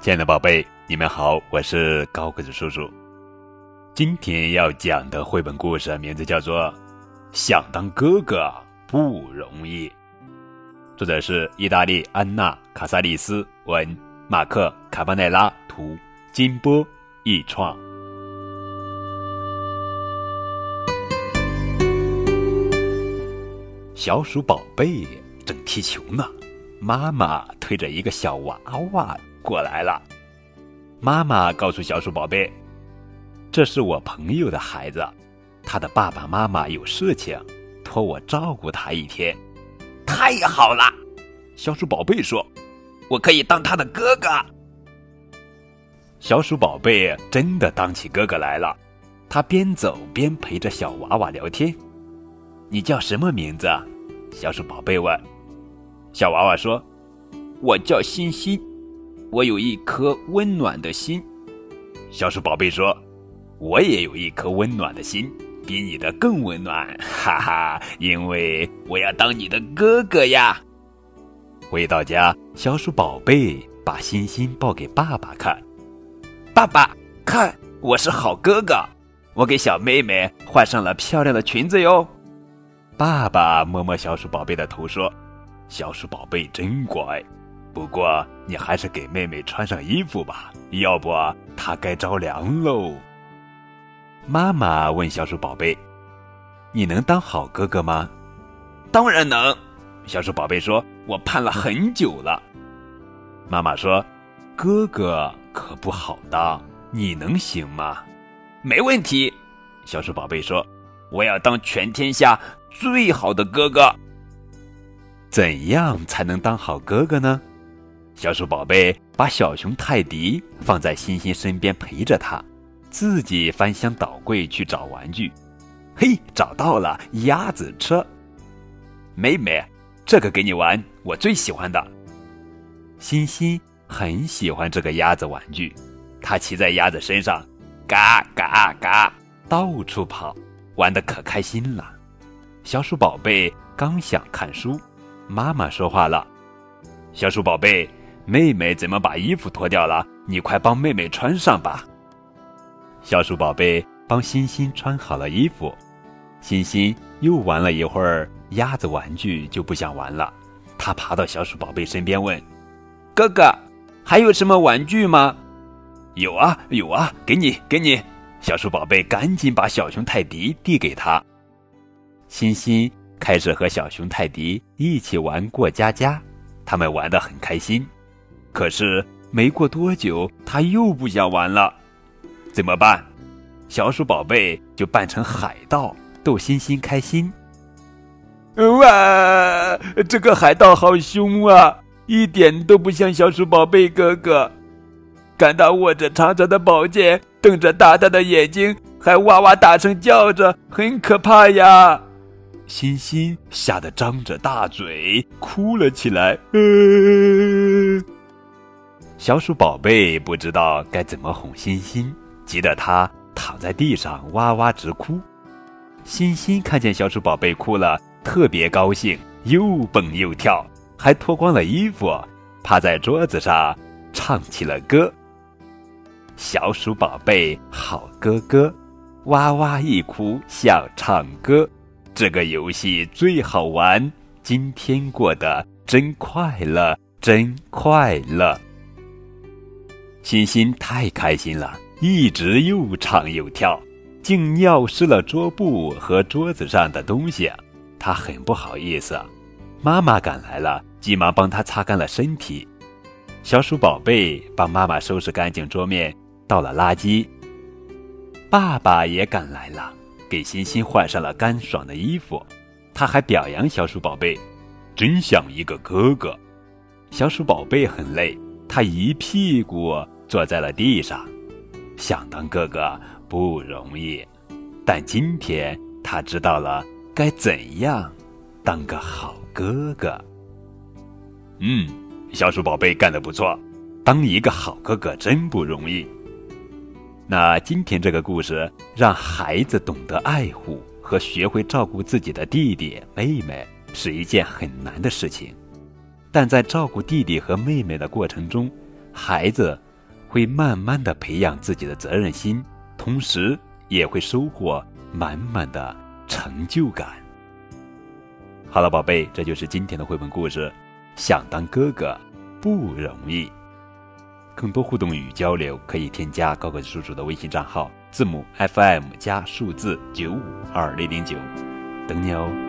亲爱的宝贝，你们好，我是高个子叔叔。今天要讲的绘本故事名字叫做《想当哥哥不容易》，作者是意大利安娜·卡萨利斯文，马克·卡巴奈拉图，金波译创。小鼠宝贝正踢球呢，妈妈推着一个小娃娃。过来了，妈妈告诉小鼠宝贝：“这是我朋友的孩子，他的爸爸妈妈有事情，托我照顾他一天。”太好了，小鼠宝贝说：“我可以当他的哥哥。”小鼠宝贝真的当起哥哥来了，他边走边陪着小娃娃聊天。“你叫什么名字？”小鼠宝贝问。小娃娃说：“我叫欣欣。”我有一颗温暖的心，小鼠宝贝说：“我也有一颗温暖的心，比你的更温暖，哈哈！因为我要当你的哥哥呀。”回到家，小鼠宝贝把欣欣抱给爸爸看：“爸爸，看，我是好哥哥，我给小妹妹换上了漂亮的裙子哟。”爸爸摸摸小鼠宝贝的头说：“小鼠宝贝真乖。”不过，你还是给妹妹穿上衣服吧，要不她该着凉喽。妈妈问小鼠宝贝：“你能当好哥哥吗？”“当然能。”小鼠宝贝说：“我盼了很久了。”妈妈说：“哥哥可不好当，你能行吗？”“没问题。”小鼠宝贝说：“我要当全天下最好的哥哥。”怎样才能当好哥哥呢？小鼠宝贝把小熊泰迪放在欣欣身边陪着他，自己翻箱倒柜去找玩具。嘿，找到了鸭子车！妹妹，这个给你玩，我最喜欢的。欣欣很喜欢这个鸭子玩具，它骑在鸭子身上，嘎嘎嘎，到处跑，玩的可开心了。小鼠宝贝刚想看书，妈妈说话了：“小鼠宝贝。”妹妹怎么把衣服脱掉了？你快帮妹妹穿上吧。小鼠宝贝帮欣欣穿好了衣服，欣欣又玩了一会儿鸭子玩具，就不想玩了。他爬到小鼠宝贝身边问：“哥哥，还有什么玩具吗？”“有啊，有啊，给你，给你。”小鼠宝贝赶紧把小熊泰迪递给他。欣欣开始和小熊泰迪一起玩过家家，他们玩得很开心。可是没过多久，他又不想玩了，怎么办？小鼠宝贝就扮成海盗，逗欣欣开心。哇，这个海盗好凶啊，一点都不像小鼠宝贝哥哥。看他握着长长的宝剑，瞪着大大的眼睛，还哇哇大声叫着，很可怕呀！欣欣吓得张着大嘴，哭了起来。小鼠宝贝不知道该怎么哄欣欣，急得他躺在地上哇哇直哭。欣欣看见小鼠宝贝哭了，特别高兴，又蹦又跳，还脱光了衣服，趴在桌子上唱起了歌。小鼠宝贝好哥哥，哇哇一哭像唱歌，这个游戏最好玩，今天过得真快乐，真快乐。欣欣太开心了，一直又唱又跳，竟尿湿了桌布和桌子上的东西，他很不好意思。妈妈赶来了，急忙帮他擦干了身体。小鼠宝贝帮妈妈收拾干净桌面，倒了垃圾。爸爸也赶来了，给欣欣换上了干爽的衣服。他还表扬小鼠宝贝，真像一个哥哥。小鼠宝贝很累，他一屁股。坐在了地上，想当哥哥不容易，但今天他知道了该怎样当个好哥哥。嗯，小鼠宝贝干得不错，当一个好哥哥真不容易。那今天这个故事让孩子懂得爱护和学会照顾自己的弟弟妹妹，是一件很难的事情，但在照顾弟弟和妹妹的过程中，孩子会慢慢的培养自己的责任心，同时也会收获满满的成就感。好了，宝贝，这就是今天的绘本故事。想当哥哥不容易。更多互动与交流，可以添加高个子叔叔的微信账号，字母 FM 加数字九五二零零九，等你哦。